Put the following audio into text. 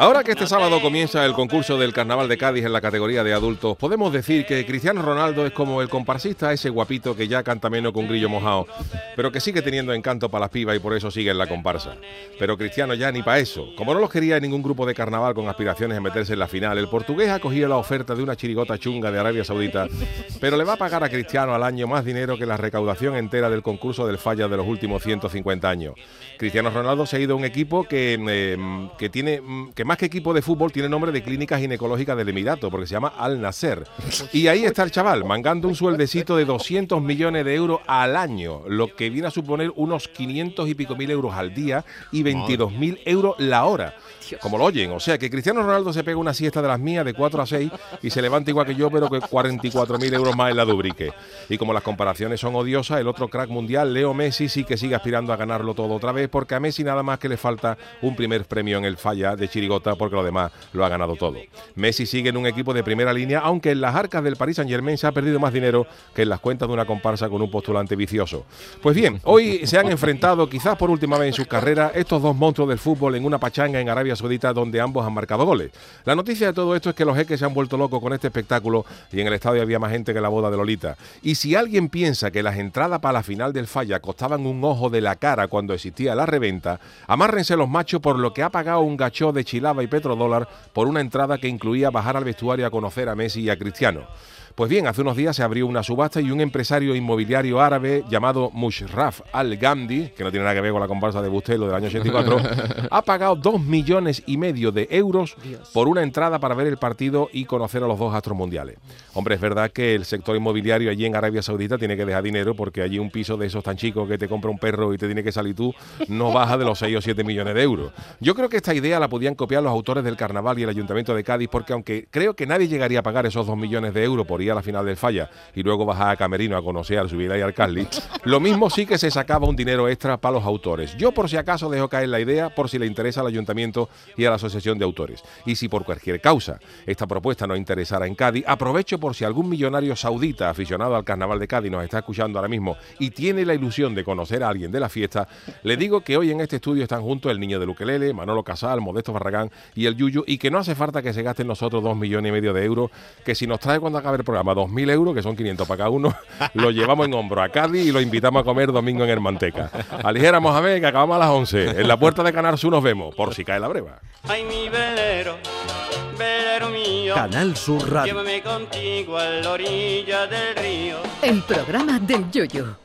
Ahora que este sábado comienza el concurso del Carnaval de Cádiz en la categoría de adultos, podemos decir que Cristiano Ronaldo es como el comparsista, ese guapito que ya canta menos con grillo mojado, pero que sigue teniendo encanto para las pibas y por eso sigue en la comparsa. Pero Cristiano ya ni para eso. Como no los quería en ningún grupo de carnaval con aspiraciones a meterse en la final, el portugués ha cogido la oferta de una chirigota chunga de Arabia Saudita, pero le va a pagar a Cristiano al año más dinero que la recaudación entera del concurso del falla de los últimos 150 años. Cristiano Ronaldo se ha ido a un equipo que, eh, que tiene que más que equipo de fútbol tiene nombre de clínica ginecológica del Emirato, porque se llama Al Nasser. Y ahí está el chaval, mangando un sueldecito de 200 millones de euros al año, lo que viene a suponer unos 500 y pico mil euros al día y 22 mil euros la hora. Como lo oyen, o sea que Cristiano Ronaldo se pega una siesta de las mías de 4 a 6 y se levanta igual que yo, pero que 44 mil euros más en la Dubrique. Y como las comparaciones son odiosas, el otro crack mundial, Leo Messi, sí que sigue aspirando a ganarlo todo otra vez, porque a Messi nada más que le falta un primer premio en el falla de Porque lo demás lo ha ganado todo. Messi sigue en un equipo de primera línea, aunque en las arcas del Paris Saint Germain se ha perdido más dinero que en las cuentas de una comparsa con un postulante vicioso. Pues bien, hoy se han enfrentado, quizás por última vez en sus carreras, estos dos monstruos del fútbol en una pachanga en Arabia Saudita donde ambos han marcado goles. La noticia de todo esto es que los jeques se han vuelto locos con este espectáculo y en el estadio había más gente que la boda de Lolita. Y si alguien piensa que las entradas para la final del falla costaban un ojo de la cara cuando existía la reventa, amárrense los machos por lo que ha pagado un gachó de chilaba y petrodólar por una entrada que incluía bajar al vestuario a conocer a Messi y a Cristiano. Pues bien, hace unos días se abrió una subasta y un empresario inmobiliario árabe llamado Mushraf Al-Ghamdi, que no tiene nada que ver con la comparsa de Bustelo del año 84, ha pagado dos millones y medio de euros por una entrada para ver el partido y conocer a los dos astros mundiales. Hombre, es verdad que el sector inmobiliario allí en Arabia Saudita tiene que dejar dinero porque allí un piso de esos tan chicos que te compra un perro y te tiene que salir tú no baja de los 6 o 7 millones de euros. Yo creo que esta idea la podían copiar los autores del carnaval y el ayuntamiento de Cádiz porque aunque creo que nadie llegaría a pagar esos dos millones de euros por ir a la final del falla y luego bajar a Camerino a conocer al subir ahí al Carly, lo mismo sí que se sacaba un dinero extra para los autores. Yo por si acaso dejo caer la idea por si le interesa al ayuntamiento y a la asociación de autores. Y si por cualquier causa esta propuesta no interesara en Cádiz, aprovecho por si algún millonario saudita aficionado al carnaval de Cádiz nos está escuchando ahora mismo y tiene la ilusión de conocer a alguien de la fiesta, le digo que hoy en este estudio están juntos el niño de Luquelele, Manolo Casal, Modesto Barragán y el Yuyu y que no hace falta que se gasten nosotros dos millones y medio de euros, que si nos trae cuando acabe el programa dos mil euros, que son 500 para cada uno, lo llevamos en hombro a Cádiz y lo invitamos a comer domingo en Hermanteca. Aligera Mohamed, que acabamos a las 11. En la puerta de Canar Sur nos vemos, por si cae la breva. Ay, mi velero, velero mío, Canal Sur Radio. llévame contigo a la orilla del río. El programa del Yoyo.